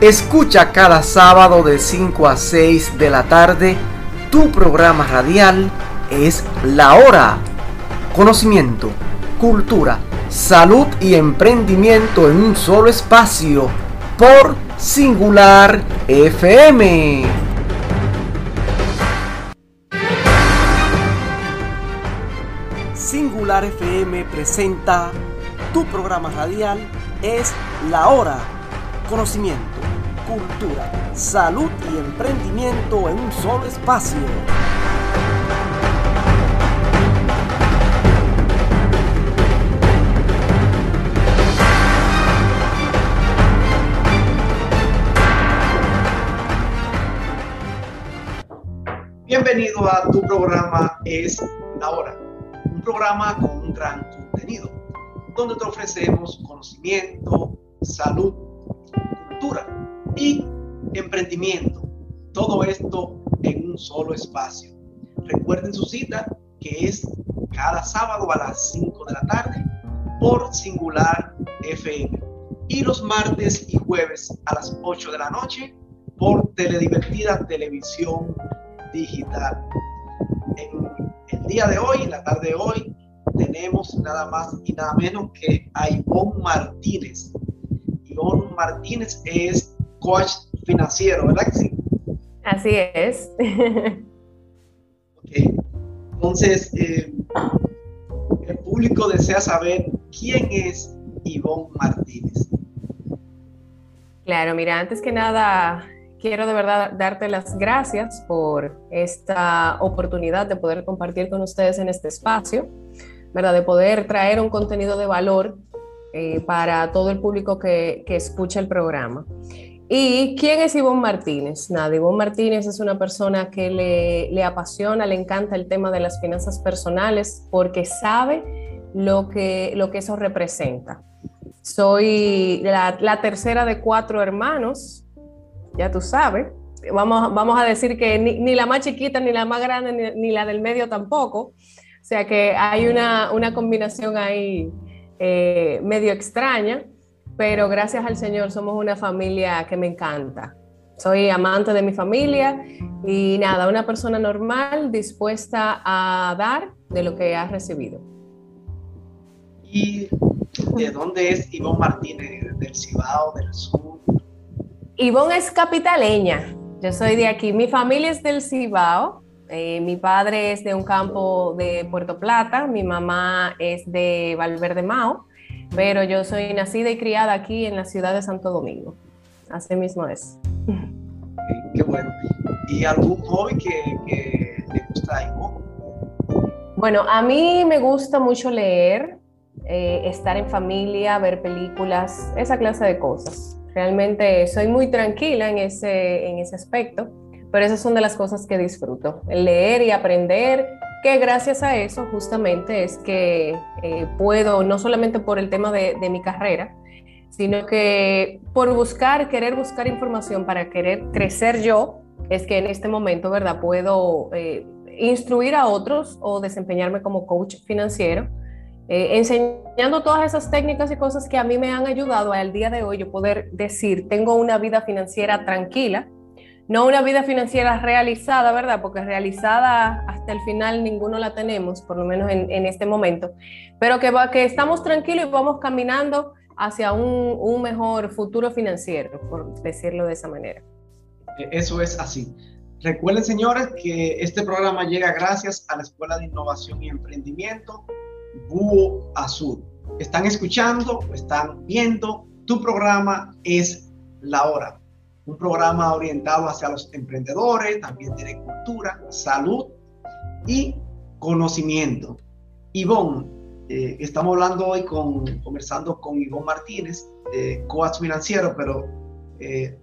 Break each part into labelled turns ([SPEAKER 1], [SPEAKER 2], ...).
[SPEAKER 1] Escucha cada sábado de 5 a 6 de la tarde tu programa radial es La Hora. Conocimiento, cultura, salud y emprendimiento en un solo espacio por Singular FM. Singular FM presenta tu programa radial es La Hora. Conocimiento, cultura, salud y emprendimiento en un solo espacio. Bienvenido a tu programa Es la Hora, un programa con un gran contenido, donde te ofrecemos conocimiento, salud, cultura y emprendimiento. Todo esto en un solo espacio. Recuerden su cita que es cada sábado a las 5 de la tarde por Singular FM y los martes y jueves a las 8 de la noche por Teledivertida Televisión digital. En el día de hoy, en la tarde de hoy, tenemos nada más y nada menos que a Ivonne Martínez. Ivonne Martínez es coach financiero, ¿verdad que sí?
[SPEAKER 2] Así es.
[SPEAKER 1] okay. Entonces, eh, el público desea saber quién es Ivonne Martínez.
[SPEAKER 2] Claro, mira, antes que nada, quiero de verdad darte las gracias por esta oportunidad de poder compartir con ustedes en este espacio, ¿verdad? De poder traer un contenido de valor eh, para todo el público que, que, escucha el programa. ¿Y quién es Ivonne Martínez? Nada, Ivonne Martínez es una persona que le, le apasiona, le encanta el tema de las finanzas personales porque sabe lo que, lo que eso representa. Soy la, la tercera de cuatro hermanos, ya tú sabes. Vamos, vamos a decir que ni, la más chiquita, ni la más grande, ni, la del medio tampoco. O sea que hay una, una combinación ahí eh, medio extraña, pero gracias al Señor somos una familia que me encanta. Soy amante de mi familia y nada, una persona normal dispuesta a dar de lo que ha recibido.
[SPEAKER 1] ¿Y de dónde es Ivonne Martínez? ¿Del Cibao, del sur?
[SPEAKER 2] Ivonne es capitaleña. Yo soy de aquí. Mi familia es del Cibao. Eh, mi padre es de un campo de Puerto Plata. Mi mamá es de Valverde Mao. Pero yo soy nacida y criada aquí en la ciudad de Santo Domingo. Así mismo es.
[SPEAKER 1] Qué bueno. ¿Y algún hobby que, que le gusta?
[SPEAKER 2] Bueno, a mí me gusta mucho leer, eh, estar en familia, ver películas, esa clase de cosas. Realmente soy muy tranquila en ese, en ese aspecto, pero esas son de las cosas que disfruto, leer y aprender, que gracias a eso justamente es que eh, puedo, no solamente por el tema de, mi carrera, sino que por buscar, querer buscar información para querer crecer yo, es que en este momento, ¿verdad? Puedo eh, instruir a otros o desempeñarme como coach financiero eh, enseñando todas esas técnicas y cosas que a mí me han ayudado al día de hoy yo poder decir, tengo una vida financiera tranquila, no una vida financiera realizada, ¿verdad? Porque realizada hasta el final ninguno la tenemos, por lo menos en, este momento, pero que, que estamos tranquilos y vamos caminando hacia un, un mejor futuro financiero, por decirlo de esa manera.
[SPEAKER 1] Eso es así. Recuerden, señores, que este programa llega gracias a la Escuela de Innovación y Emprendimiento Búho Azul. Están escuchando, están viendo, tu programa es La Hora, un programa orientado hacia los emprendedores, también tiene cultura, salud y conocimiento. Ivonne, eh, estamos hablando hoy con, conversando con Ivonne Martínez, eh, coach financiero, pero eh,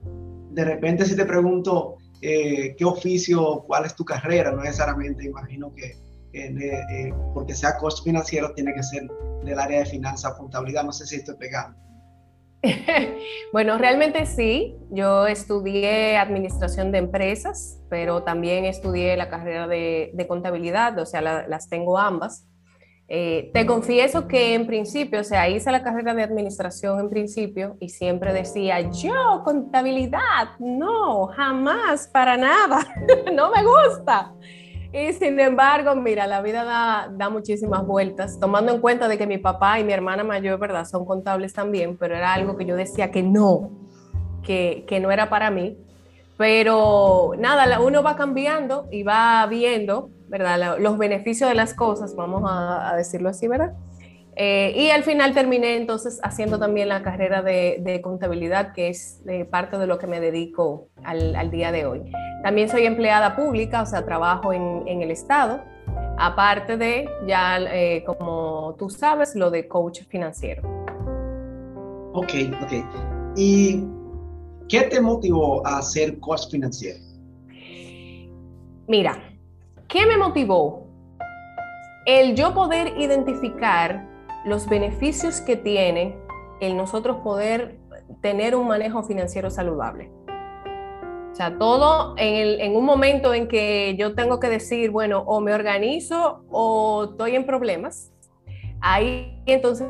[SPEAKER 1] de repente si te pregunto eh, qué oficio, cuál es tu carrera, no necesariamente imagino que eh, porque sea coach financiero, tiene que ser del área de finanzas, contabilidad. No sé si estoy pegando.
[SPEAKER 2] bueno, realmente sí. Yo estudié administración de empresas, pero también estudié la carrera de, contabilidad, o sea, la, las tengo ambas. Eh, te confieso que en principio, o sea, hice la carrera de administración en principio y siempre decía, yo, contabilidad, no, jamás, para nada, no me gusta. Y sin embargo, mira, la vida da, da, muchísimas vueltas, tomando en cuenta de que mi papá y mi hermana mayor, ¿verdad? Son contables también, pero era algo que yo decía que no, que, que no era para mí. Pero nada, uno va cambiando y va viendo, ¿verdad? Los beneficios de las cosas, vamos a, decirlo así, ¿verdad? Eh, y al final terminé entonces haciendo también la carrera de, contabilidad, que es parte de lo que me dedico al, día de hoy. También soy empleada pública, o sea, trabajo en, el Estado, aparte de, ya eh, como tú sabes, lo de coach financiero.
[SPEAKER 1] Ok, ok. Y ¿Qué te motivó a ser coach financiero?
[SPEAKER 2] Mira, ¿qué me motivó? El yo poder identificar los beneficios que tiene el nosotros poder tener un manejo financiero saludable. O sea, todo en, en, un momento en que yo tengo que decir, bueno, o me organizo o estoy en problemas, ahí entonces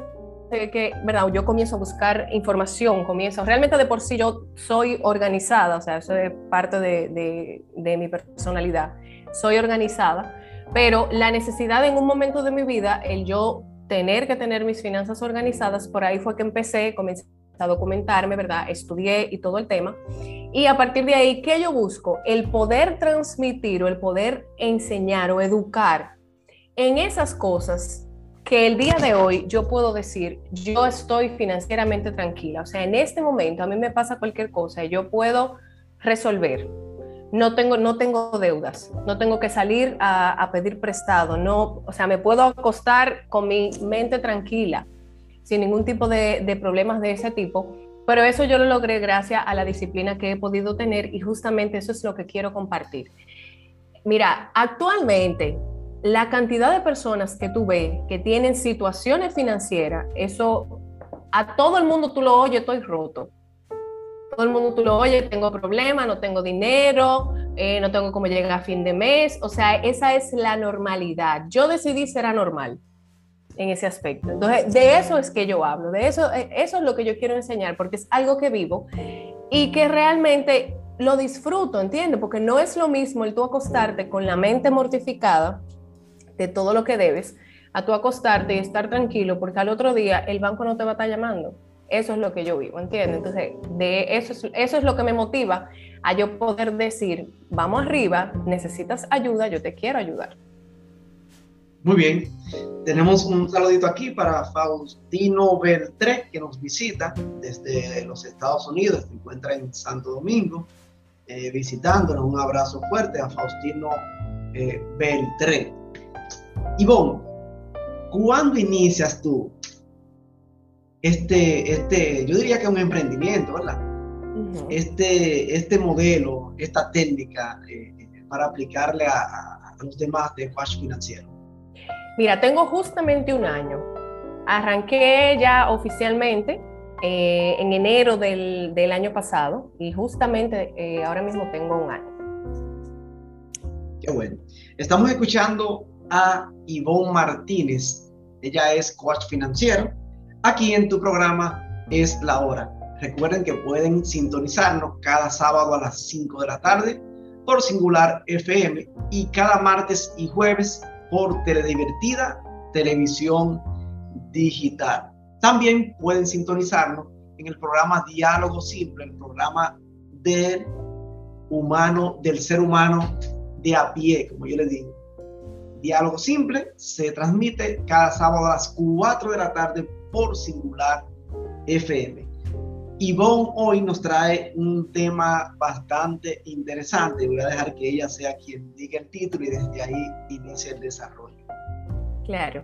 [SPEAKER 2] que, ¿verdad? Yo comienzo a buscar información, comienzo, realmente de por sí yo soy organizada, o sea, eso es parte de, de, mi personalidad, soy organizada, pero la necesidad en un momento de mi vida, el yo tener que tener mis finanzas organizadas, por ahí fue que empecé, comencé a documentarme, ¿verdad? Estudié y todo el tema. Y a partir de ahí, ¿qué yo busco? El poder transmitir o el poder enseñar o educar en esas cosas que el día de hoy yo puedo decir, yo estoy financieramente tranquila. O sea, en este momento a mí me pasa cualquier cosa y yo puedo resolver. No tengo, no tengo deudas, no tengo que salir a, pedir prestado, no, o sea, me puedo acostar con mi mente tranquila, sin ningún tipo de, de problemas de ese tipo. Pero eso yo lo logré gracias a la disciplina que he podido tener y justamente eso es lo que quiero compartir. Mira, actualmente la cantidad de personas que tú ves que tienen situaciones financieras, eso a todo el mundo tú lo oyes, estoy roto. Todo el mundo tú lo oyes, tengo problemas, no tengo dinero, eh, no tengo cómo llegar a fin de mes. O sea, esa es la normalidad. Yo decidí ser anormal en ese aspecto. Entonces, de eso es que yo hablo, de eso, eh, eso es lo que yo quiero enseñar, porque es algo que vivo y que realmente lo disfruto, ¿entiendes? Porque no es lo mismo el tú acostarte con la mente mortificada de todo lo que debes, a tu acostarte y estar tranquilo, porque al otro día el banco no te va a estar llamando. Eso es lo que yo vivo, ¿entiendes? Entonces, de eso es, eso es lo que me motiva a yo poder decir, vamos arriba, necesitas ayuda, yo te quiero ayudar.
[SPEAKER 1] Muy bien, tenemos un saludito aquí para Faustino Beltré, que nos visita desde los Estados Unidos, se encuentra en Santo Domingo, eh, visitándonos. Un abrazo fuerte a Faustino eh, Beltré. Ivonne, ¿cuándo inicias tú este, este, yo diría que es un emprendimiento, ¿verdad? este, este modelo, esta técnica eh, para aplicarle a, los demás de coach financiero?
[SPEAKER 2] Mira, tengo justamente un año. Arranqué ya oficialmente eh, en enero del, del, año pasado y justamente eh, ahora mismo tengo un año.
[SPEAKER 1] Qué bueno. Estamos escuchando a Ivonne Martínez. Ella es coach financiero. Aquí en tu programa es la hora. Recuerden que pueden sintonizarnos cada sábado a las 5 de la tarde por Singular FM y cada martes y jueves por Teledivertida Televisión Digital. También pueden sintonizarnos en el programa Diálogo Simple, el programa del humano, del ser humano de a pie, como yo les digo Diálogo Simple se transmite cada sábado a las 4 de la tarde por Singular FM. Ivonne hoy nos trae un tema bastante interesante. Voy a dejar que ella sea quien diga el título y desde ahí inicie el desarrollo.
[SPEAKER 2] Claro.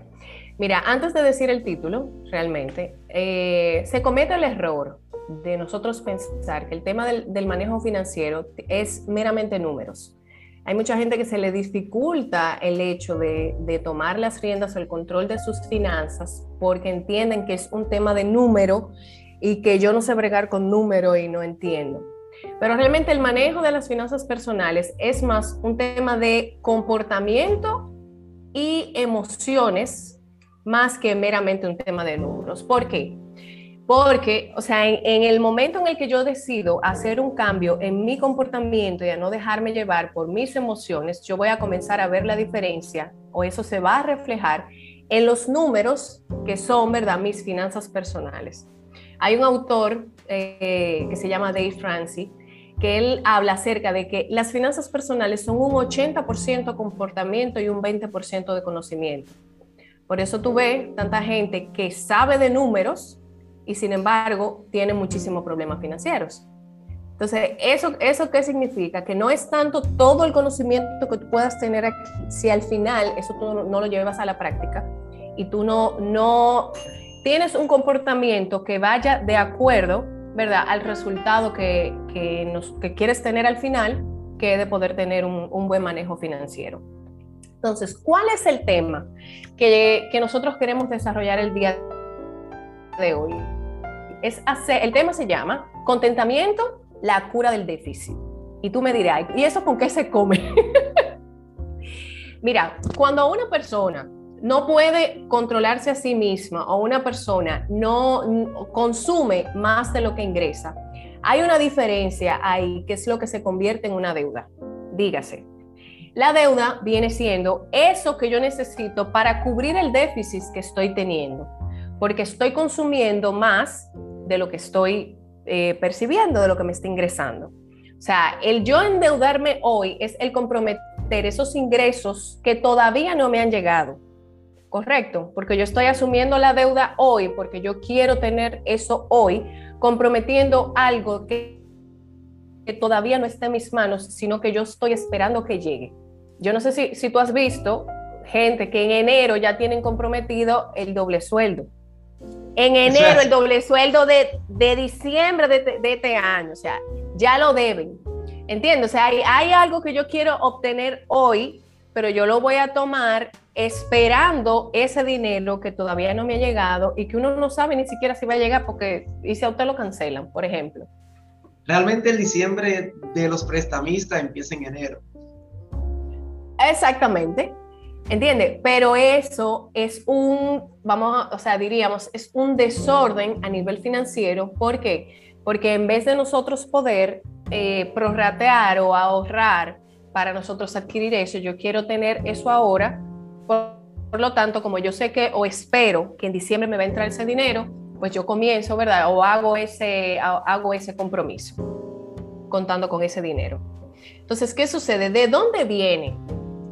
[SPEAKER 2] Mira, antes de decir el título, realmente, eh, se comete el error de nosotros pensar que el tema del manejo financiero es meramente números. Hay mucha gente que se le dificulta el hecho de, tomar las riendas o el control de sus finanzas porque entienden que es un tema de número y que yo no sé bregar con número y no entiendo. Pero realmente el manejo de las finanzas personales es más un tema de comportamiento y emociones más que meramente un tema de números. ¿Por qué? Porque, o sea, en, el momento en el que yo decido hacer un cambio en mi comportamiento y a no dejarme llevar por mis emociones, yo voy a comenzar a ver la diferencia o eso se va a reflejar en los números que son, ¿verdad?, mis finanzas personales. Hay un autor eh, que se llama Dave Francis que él habla acerca de que las finanzas personales son un 80% comportamiento y un 20% de conocimiento. Por eso tú ves tanta gente que sabe de números y sin embargo tiene muchísimos problemas financieros. Entonces, ¿eso, ¿eso qué significa? Que no es tanto todo el conocimiento que tú puedas tener aquí, si al final eso tú no, lo llevas a la práctica y tú no, no tienes un comportamiento que vaya de acuerdo, ¿verdad?, al resultado que, que, nos, que quieres tener al final, que de poder tener un, un buen manejo financiero. Entonces, ¿cuál es el tema que, que nosotros queremos desarrollar el día de hoy? Es hacer, el tema se llama contentamiento, la cura del déficit. Y tú me dirás, ¿y eso con qué se come? Mira, cuando una persona no puede controlarse a sí misma o una persona no consume más de lo que ingresa, hay una diferencia ahí que es lo que se convierte en una deuda. Dígase, la deuda viene siendo eso que yo necesito para cubrir el déficit que estoy teniendo, porque estoy consumiendo más de lo que estoy eh, percibiendo, de lo que me está ingresando. O sea, el yo endeudarme hoy es el comprometer esos ingresos que todavía no me han llegado. Correcto, porque yo estoy asumiendo la deuda hoy, porque yo quiero tener eso hoy, comprometiendo algo que, que todavía no está en mis manos, sino que yo estoy esperando que llegue. Yo no sé si, si tú has visto gente que en enero ya tienen comprometido el doble sueldo. En enero el doble sueldo de, de diciembre de, de, este año, o sea, ya lo deben. ¿Entiendes? O sea, hay, hay algo que yo quiero obtener hoy, pero yo lo voy a tomar esperando ese dinero que todavía no me ha llegado y que uno no sabe ni siquiera si va a llegar porque y si a usted lo cancelan, por ejemplo.
[SPEAKER 1] Realmente el diciembre de los prestamistas empieza en enero.
[SPEAKER 2] Exactamente. ¿Entiende? Pero eso es un, vamos, a, o sea, diríamos, es un desorden a nivel financiero. ¿Por qué? Porque en vez de nosotros poder eh, prorratear o ahorrar para nosotros adquirir eso, yo quiero tener eso ahora. Por, por, lo tanto, como yo sé que o espero que en diciembre me va a entrar ese dinero, pues yo comienzo, ¿verdad? O hago ese, hago ese compromiso contando con ese dinero. Entonces, ¿qué sucede? ¿De dónde viene?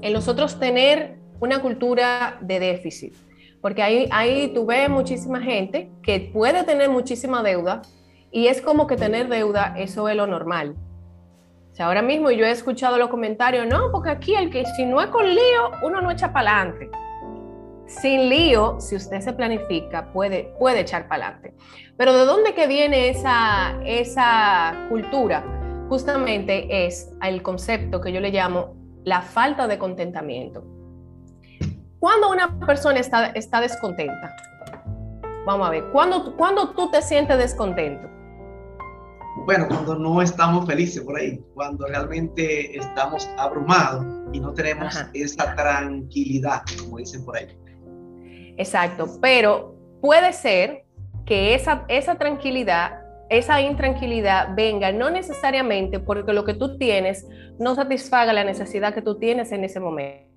[SPEAKER 2] en nosotros tener una cultura de déficit, porque ahí, ahí tú ves muchísima gente que puede tener muchísima deuda y es como que tener deuda, eso es lo normal. O sea, ahora mismo yo he escuchado los comentarios, no, porque aquí el que si no es con lío, uno no echa para adelante. Sin lío, si usted se planifica, puede, puede echar para adelante. Pero ¿de dónde que viene esa, esa cultura? Justamente es el concepto que yo le llamo la falta de contentamiento. Cuando una persona está, está descontenta, vamos a ver, ¿cuándo, cuando tú te sientes descontento?
[SPEAKER 1] Bueno, cuando no estamos felices por ahí, cuando realmente estamos abrumados y no tenemos esa tranquilidad, como dicen por ahí.
[SPEAKER 2] Exacto, pero puede ser que esa, esa tranquilidad esa intranquilidad venga no necesariamente porque lo que tú tienes no satisfaga la necesidad que tú tienes en ese momento,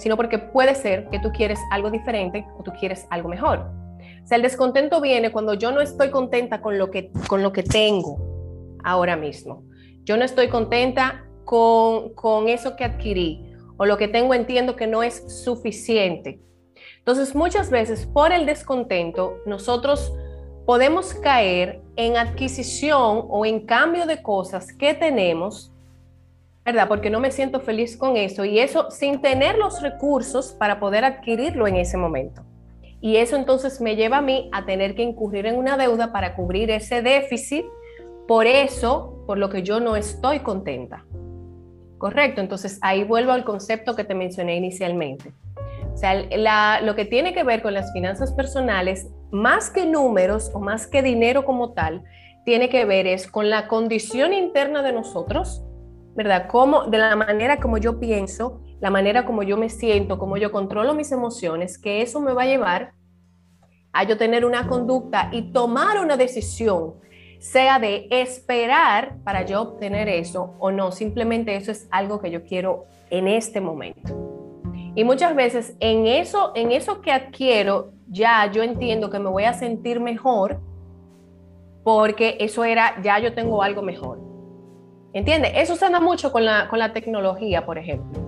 [SPEAKER 2] sino porque puede ser que tú quieres algo diferente o tú quieres algo mejor. O sea, el descontento viene cuando yo no estoy contenta con lo que, con lo que tengo ahora mismo. Yo no estoy contenta con, con eso que adquirí o lo que tengo entiendo que no es suficiente. Entonces, muchas veces por el descontento, nosotros podemos caer en adquisición o en cambio de cosas que tenemos, ¿verdad? Porque no me siento feliz con eso y eso sin tener los recursos para poder adquirirlo en ese momento. Y eso entonces me lleva a mí a tener que incurrir en una deuda para cubrir ese déficit, por eso, por lo que yo no estoy contenta. Correcto, entonces ahí vuelvo al concepto que te mencioné inicialmente. O sea, lo que tiene que ver con las finanzas personales más que números o más que dinero como tal, tiene que ver es con la condición interna de nosotros, ¿verdad? Como, de la manera como yo pienso la manera como yo me siento, como yo controlo mis emociones, que eso me va a llevar a yo tener una conducta y tomar una decisión, sea de esperar para yo obtener eso o no, simplemente eso es algo que yo quiero en este momento. Y muchas veces en eso, en eso que adquiero, ya yo entiendo que me voy a sentir mejor porque eso era, ya yo tengo algo mejor. ¿Entiendes? Eso se da mucho con la, con la tecnología, por ejemplo.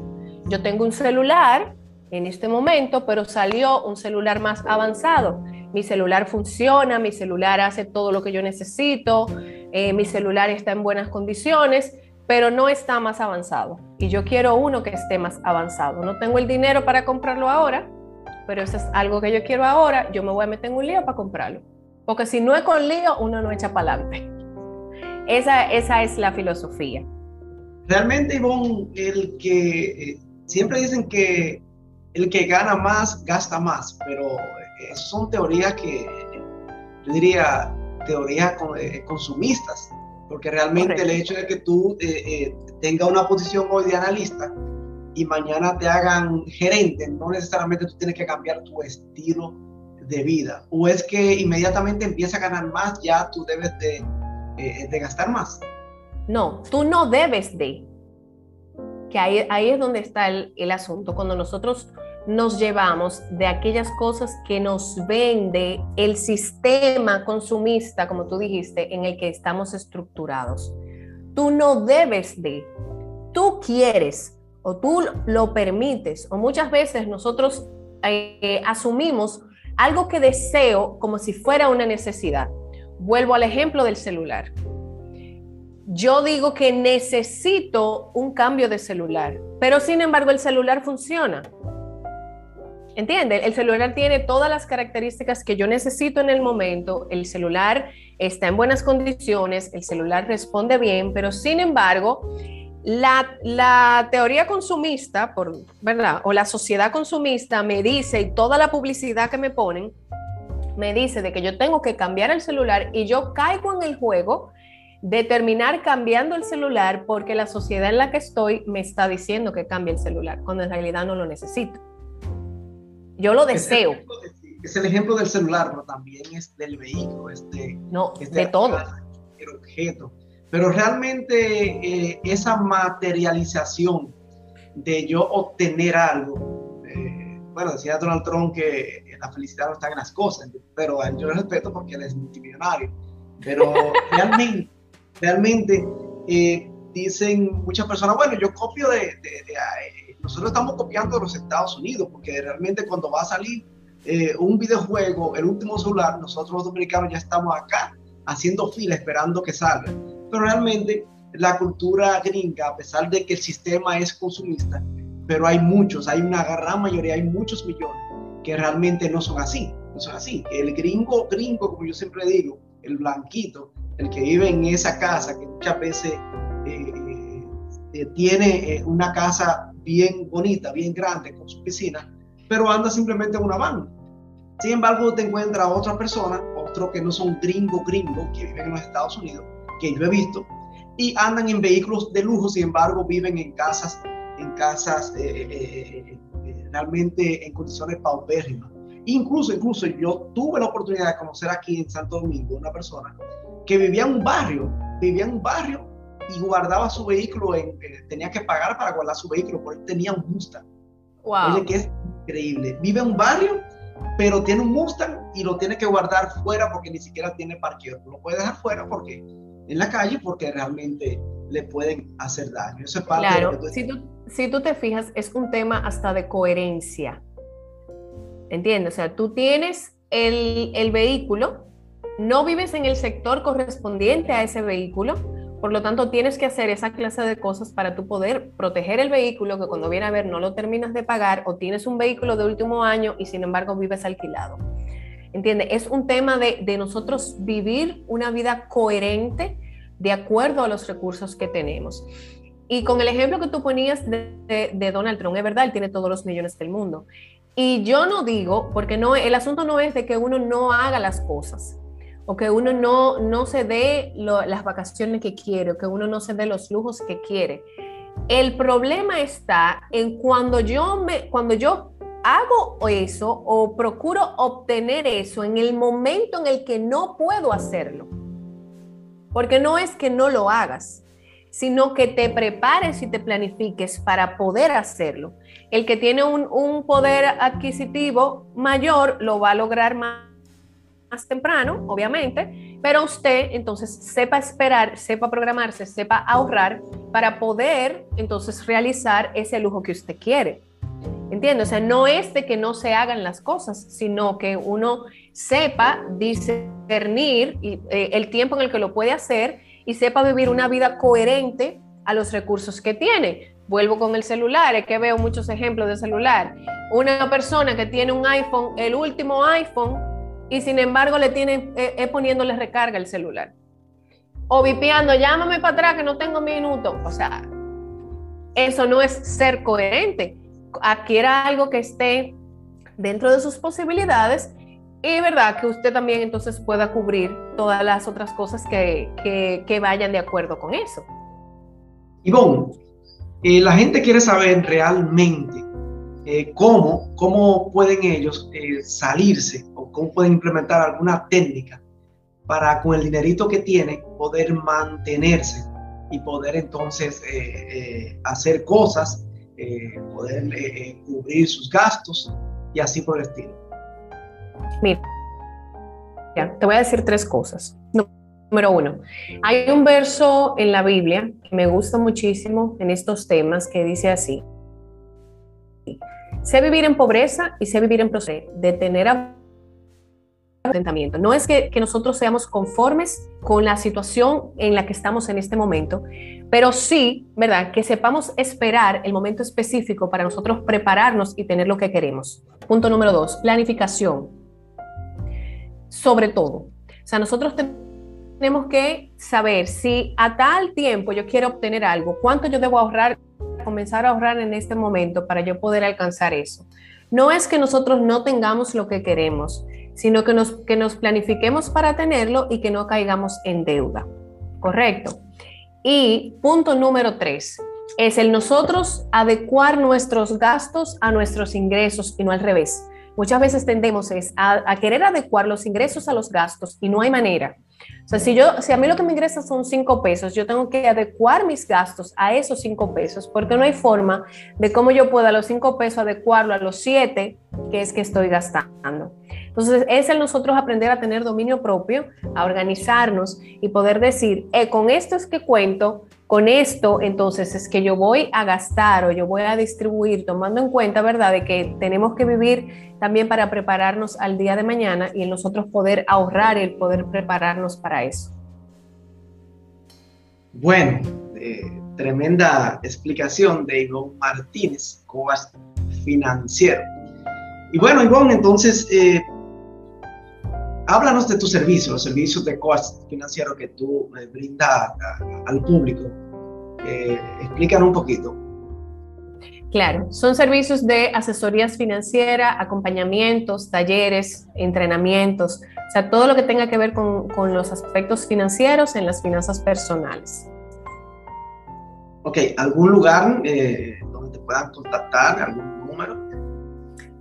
[SPEAKER 2] Yo tengo un celular en este momento, pero salió un celular más avanzado. Mi celular funciona, mi celular hace todo lo que yo necesito, eh, mi celular está en buenas condiciones, pero no está más avanzado. Y yo quiero uno que esté más avanzado. No tengo el dinero para comprarlo ahora, pero eso es algo que yo quiero ahora. Yo me voy a meter en un lío para comprarlo. Porque si no es con lío, uno no echa para adelante. Esa, esa es la filosofía.
[SPEAKER 1] Realmente, Ivonne, el que eh, siempre dicen que el que gana más gasta más, pero eh, son teorías que yo diría teorías eh, consumistas porque realmente el hecho de que tú eh, eh, tengas una posición hoy de analista y mañana te hagan gerente, no necesariamente tú tienes que cambiar tu estilo de vida. O es que inmediatamente empieza a ganar más, ya tú debes de, eh, de gastar más.
[SPEAKER 2] No, tú no debes de. Que ahí, ahí es donde está el, el asunto. Cuando nosotros nos llevamos de aquellas cosas que nos vende el sistema consumista, como tú dijiste, en el que estamos estructurados. Tú no debes de, tú quieres o tú lo permites, o muchas veces nosotros eh, asumimos algo que deseo como si fuera una necesidad. Vuelvo al ejemplo del celular. Yo digo que necesito un cambio de celular, pero sin embargo el celular funciona ¿Entiende? El celular tiene todas las características que yo necesito en el momento, el celular está en buenas condiciones, el celular responde bien, pero sin embargo, la, teoría consumista, por, ¿verdad? O la sociedad consumista me dice, y toda la publicidad que me ponen, me dice de que yo tengo que cambiar el celular y yo caigo en el juego de terminar cambiando el celular porque la sociedad en la que estoy me está diciendo que cambie el celular, cuando en realidad no lo necesito. Yo lo deseo.
[SPEAKER 1] Es el, ejemplo del celular, pero también es del vehículo, es de,
[SPEAKER 2] no, de, todo.
[SPEAKER 1] El objeto. Pero realmente eh, esa materialización de yo obtener algo, eh, bueno, decía Donald Trump que la felicidad no está en las cosas, pero yo lo respeto porque él es multimillonario. Pero realmente, realmente eh, dicen muchas personas, bueno, yo copio de, de nosotros estamos copiando de los Estados Unidos, porque realmente cuando va a salir eh, un videojuego, el último celular, nosotros los dominicanos ya estamos acá haciendo fila esperando que salga. Pero realmente la cultura gringa, a pesar de que el sistema es consumista, pero hay muchos, hay una gran mayoría, hay muchos millones que realmente no son así, no son así. El gringo, gringo, como yo siempre digo, el blanquito, el que vive en esa casa, que muchas veces eh, eh, tiene una casa bien bonita, bien grande, con su piscina, pero anda simplemente en una van. Sin embargo, te encuentras otra persona, otro que no son gringo gringo, que viven en los Estados Unidos, que yo he visto, y andan en vehículos de lujo, sin embargo, viven en casas, en casas eh, eh, eh, realmente en condiciones paupérrimas. Incluso, incluso yo tuve la oportunidad de conocer aquí en Santo Domingo una persona que vivía en un barrio, vivía en un barrio y guardaba su vehículo, en, eh, tenía que pagar para guardar su vehículo, porque tenía un Mustang.
[SPEAKER 2] Wow.
[SPEAKER 1] Oye, que es increíble. Vive en un barrio, pero tiene un Mustang y lo tiene que guardar fuera porque ni siquiera tiene parqueo. Lo puede dejar fuera porque en la calle porque realmente le pueden hacer daño. Eso es parte
[SPEAKER 2] claro, si, tú, si tú te fijas, es un tema hasta de coherencia. ¿Entiendes? O sea, tú tienes el, el vehículo, no vives en el sector correspondiente a ese vehículo, por lo tanto, tienes que hacer esa clase de cosas para tú poder proteger el vehículo que cuando viene a ver no lo terminas de pagar o tienes un vehículo de último año y sin embargo vives alquilado. ¿Entiendes? Es un tema de, nosotros vivir una vida coherente de acuerdo a los recursos que tenemos. Y con el ejemplo que tú ponías de, Donald Trump, es verdad, él tiene todos los millones del mundo. Y yo no digo, porque no, el asunto no es de que uno no haga las cosas o que uno no, no se dé las vacaciones que quiere, o que uno no se dé los lujos que quiere. El problema está en cuando yo me, cuando yo hago eso o procuro obtener eso en el momento en el que no puedo hacerlo. Porque no es que no lo hagas, sino que te prepares y te planifiques para poder hacerlo. El que tiene un, poder adquisitivo mayor lo va a lograr más más temprano, obviamente, pero usted entonces sepa esperar, sepa programarse, sepa ahorrar para poder entonces realizar ese lujo que usted quiere. ¿Entiende? O sea, no es de que no se hagan las cosas, sino que uno sepa discernir eh, el tiempo en el que lo puede hacer y sepa vivir una vida coherente a los recursos que tiene. Vuelvo con el celular, es que veo muchos ejemplos de celular. Una persona que tiene un iPhone, el último iPhone, y sin embargo le tienen, eh, es poniéndole recarga el celular. O vipiando, llámame para atrás que no tengo minutos. O sea, eso no es ser coherente. Adquiera algo que esté dentro de sus posibilidades y verdad que usted también entonces pueda cubrir todas las otras cosas que, que, vayan de acuerdo con eso.
[SPEAKER 1] Ivonne, eh, la gente quiere saber realmente eh, cómo, cómo pueden ellos salirse cómo pueden implementar alguna técnica para con el dinerito que tienen poder mantenerse y poder entonces eh, eh, hacer cosas, eh, poder cubrir sus gastos y así por el estilo.
[SPEAKER 2] Mira, te voy a decir tres cosas. Número uno, hay un verso en la Biblia que me gusta muchísimo en estos temas que dice así. Sé vivir en pobreza y sé vivir en proceso de tener a no es que, nosotros seamos conformes con la situación en la que estamos en este momento, pero sí, ¿verdad? Que sepamos esperar el momento específico para nosotros prepararnos y tener lo que queremos. Punto número dos, planificación. Sobre todo. O sea, nosotros tenemos que saber si a tal tiempo yo quiero obtener algo, cuánto yo debo ahorrar, comenzar a ahorrar en este momento para yo poder alcanzar eso. No es que nosotros no tengamos lo que queremos, sino que nos, que nos planifiquemos para tenerlo y que no caigamos en deuda. ¿Correcto? Y punto número tres es el nosotros adecuar nuestros gastos a nuestros ingresos y no al revés. Muchas veces tendemos a, querer adecuar los ingresos a los gastos y no hay manera. O sea, si, yo, si a mí lo que me ingresa son cinco pesos, yo tengo que adecuar mis gastos a esos cinco pesos, porque no hay forma de cómo yo pueda los cinco pesos adecuarlo a los siete que es que estoy gastando. Entonces, es el nosotros aprender a tener dominio propio, a organizarnos y poder decir, eh, con esto es que cuento, con esto entonces es que yo voy a gastar o yo voy a distribuir, tomando en cuenta, ¿verdad?, de que tenemos que vivir también para prepararnos al día de mañana y en nosotros poder ahorrar y el poder prepararnos para eso.
[SPEAKER 1] Bueno, eh, tremenda explicación de Ivonne Martínez, Cobas Financiero. Y bueno, Ivonne, entonces, eh, háblanos de tu servicio, los servicios de coast financiero que tú eh, brindas al público. Eh, explícanos un poquito.
[SPEAKER 2] Claro, son servicios de asesorías financieras, acompañamientos, talleres, entrenamientos, o sea, todo lo que tenga que ver con, con los aspectos financieros en las finanzas personales.
[SPEAKER 1] Ok, ¿algún lugar eh, donde te puedan contactar, algún número?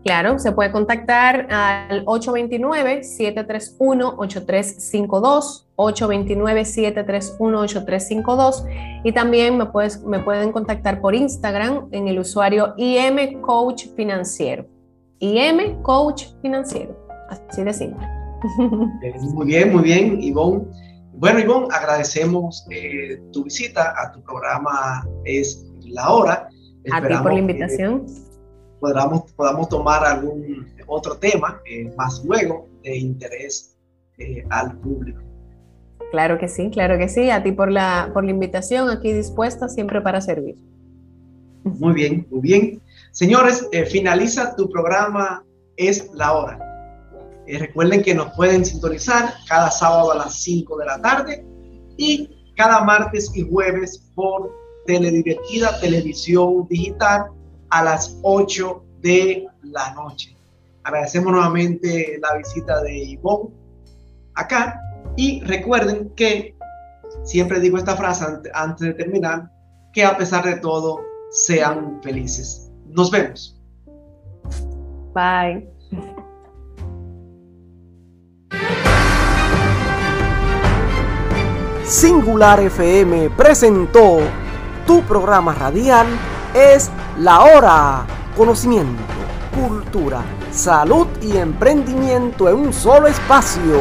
[SPEAKER 2] Claro, se puede contactar al 829-731-8352, 829-731-8352 y también me, puedes, me pueden contactar por Instagram en el usuario IM Coach Financiero. IM Coach Financiero, así de simple.
[SPEAKER 1] Muy bien, muy bien, Ivonne. Bueno, Ivonne, agradecemos eh, tu visita a tu programa Es la Hora.
[SPEAKER 2] a ti por la invitación
[SPEAKER 1] podamos, podamos tomar algún otro tema eh, más luego de interés eh, al público.
[SPEAKER 2] Claro que sí, claro que sí. A ti por la, por la invitación, aquí dispuesta siempre para servir.
[SPEAKER 1] Muy bien, muy bien. Señores, eh, finaliza tu programa Es la hora. recuerden que nos pueden sintonizar cada sábado a las 5 de la tarde y cada martes y jueves por Teledivertida Televisión Digital a las 8 de la noche. Agradecemos nuevamente la visita de Ivonne acá y recuerden que siempre digo esta frase antes de terminar,
[SPEAKER 3] que a pesar de todo sean felices. Nos vemos.
[SPEAKER 2] Bye.
[SPEAKER 1] Singular FM presentó tu programa radial es La Hora. Conocimiento, cultura, salud y emprendimiento en un solo espacio